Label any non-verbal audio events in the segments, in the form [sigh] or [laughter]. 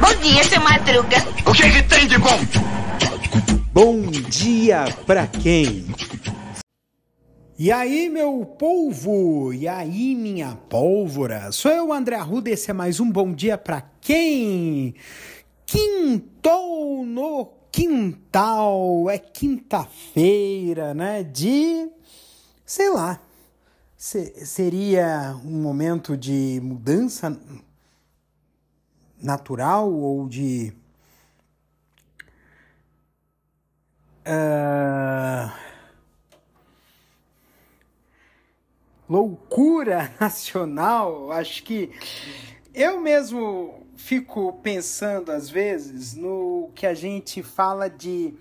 Bom dia, seu Madruga. O que, que tem de bom? Bom dia pra quem? E aí, meu polvo? E aí, minha pólvora? Sou eu, André Arruda, esse é mais um Bom Dia Pra Quem? Quintou no quintal, é quinta-feira, né? De, sei lá, seria um momento de mudança natural ou de. Uh, loucura [laughs] nacional. Acho que eu mesmo fico pensando às vezes no que a gente fala de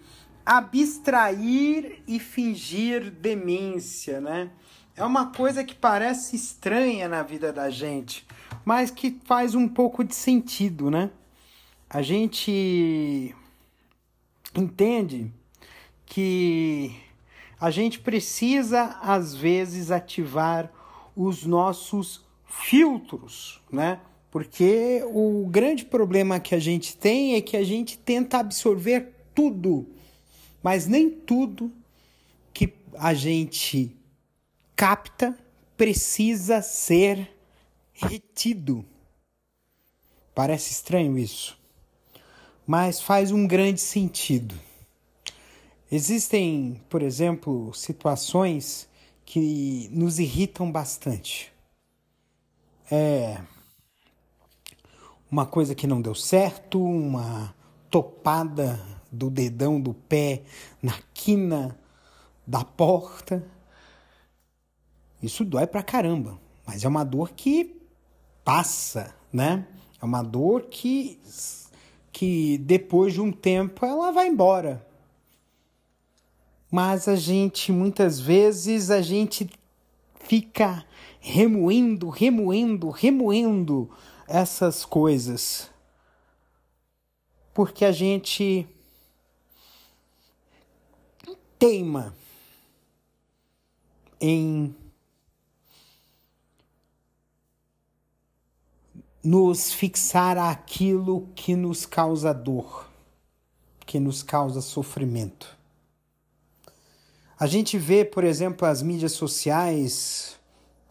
abstrair e fingir demência, né? É uma coisa que parece estranha na vida da gente, mas que faz um pouco de sentido, né? A gente entende que a gente precisa, às vezes, ativar os nossos filtros, né? Porque o grande problema que a gente tem é que a gente tenta absorver tudo, mas nem tudo que a gente capta precisa ser retido. Parece estranho isso, mas faz um grande sentido. Existem, por exemplo, situações que nos irritam bastante. É uma coisa que não deu certo, uma topada do dedão do pé na quina da porta. Isso dói pra caramba, mas é uma dor que passa, né? É uma dor que que depois de um tempo ela vai embora mas a gente muitas vezes a gente fica remoendo, remoendo, remoendo essas coisas. Porque a gente teima em nos fixar aquilo que nos causa dor, que nos causa sofrimento. A gente vê, por exemplo, as mídias sociais,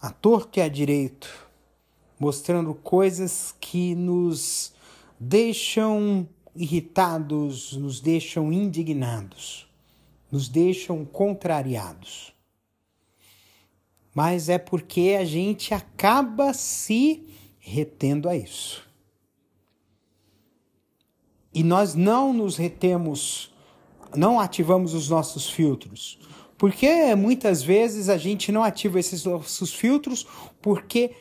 a torto e a direito, mostrando coisas que nos deixam irritados, nos deixam indignados, nos deixam contrariados. Mas é porque a gente acaba se retendo a isso. E nós não nos retemos, não ativamos os nossos filtros porque muitas vezes a gente não ativa esses nossos filtros porque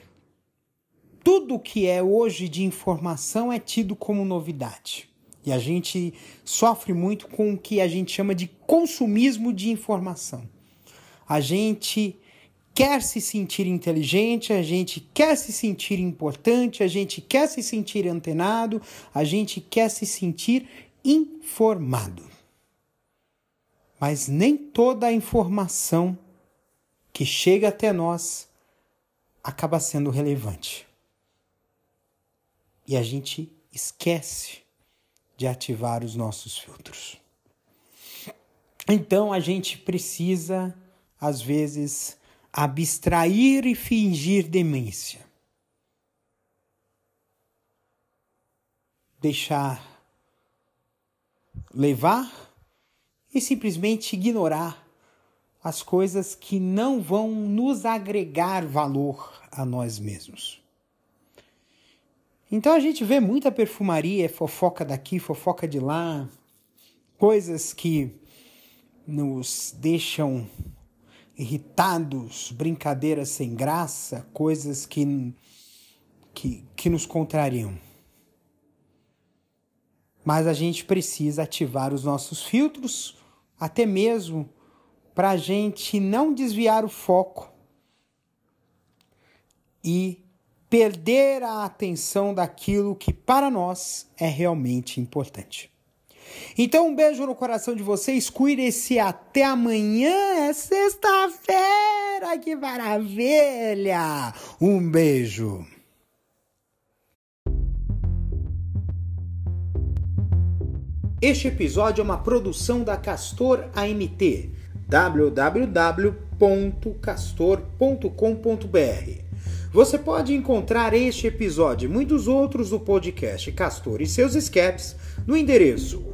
tudo que é hoje de informação é tido como novidade. E a gente sofre muito com o que a gente chama de consumismo de informação. A gente quer se sentir inteligente, a gente quer se sentir importante, a gente quer se sentir antenado, a gente quer se sentir informado mas nem toda a informação que chega até nós acaba sendo relevante. E a gente esquece de ativar os nossos filtros. Então a gente precisa, às vezes, abstrair e fingir demência. Deixar levar e simplesmente ignorar as coisas que não vão nos agregar valor a nós mesmos. Então a gente vê muita perfumaria, fofoca daqui, fofoca de lá, coisas que nos deixam irritados, brincadeiras sem graça, coisas que, que, que nos contrariam. Mas a gente precisa ativar os nossos filtros até mesmo para a gente não desviar o foco e perder a atenção daquilo que para nós é realmente importante. Então, um beijo no coração de vocês, cuide-se até amanhã, é sexta-feira, que maravilha! Um beijo! Este episódio é uma produção da Castor AMT, www.castor.com.br. Você pode encontrar este episódio e muitos outros do podcast Castor e seus escapes no endereço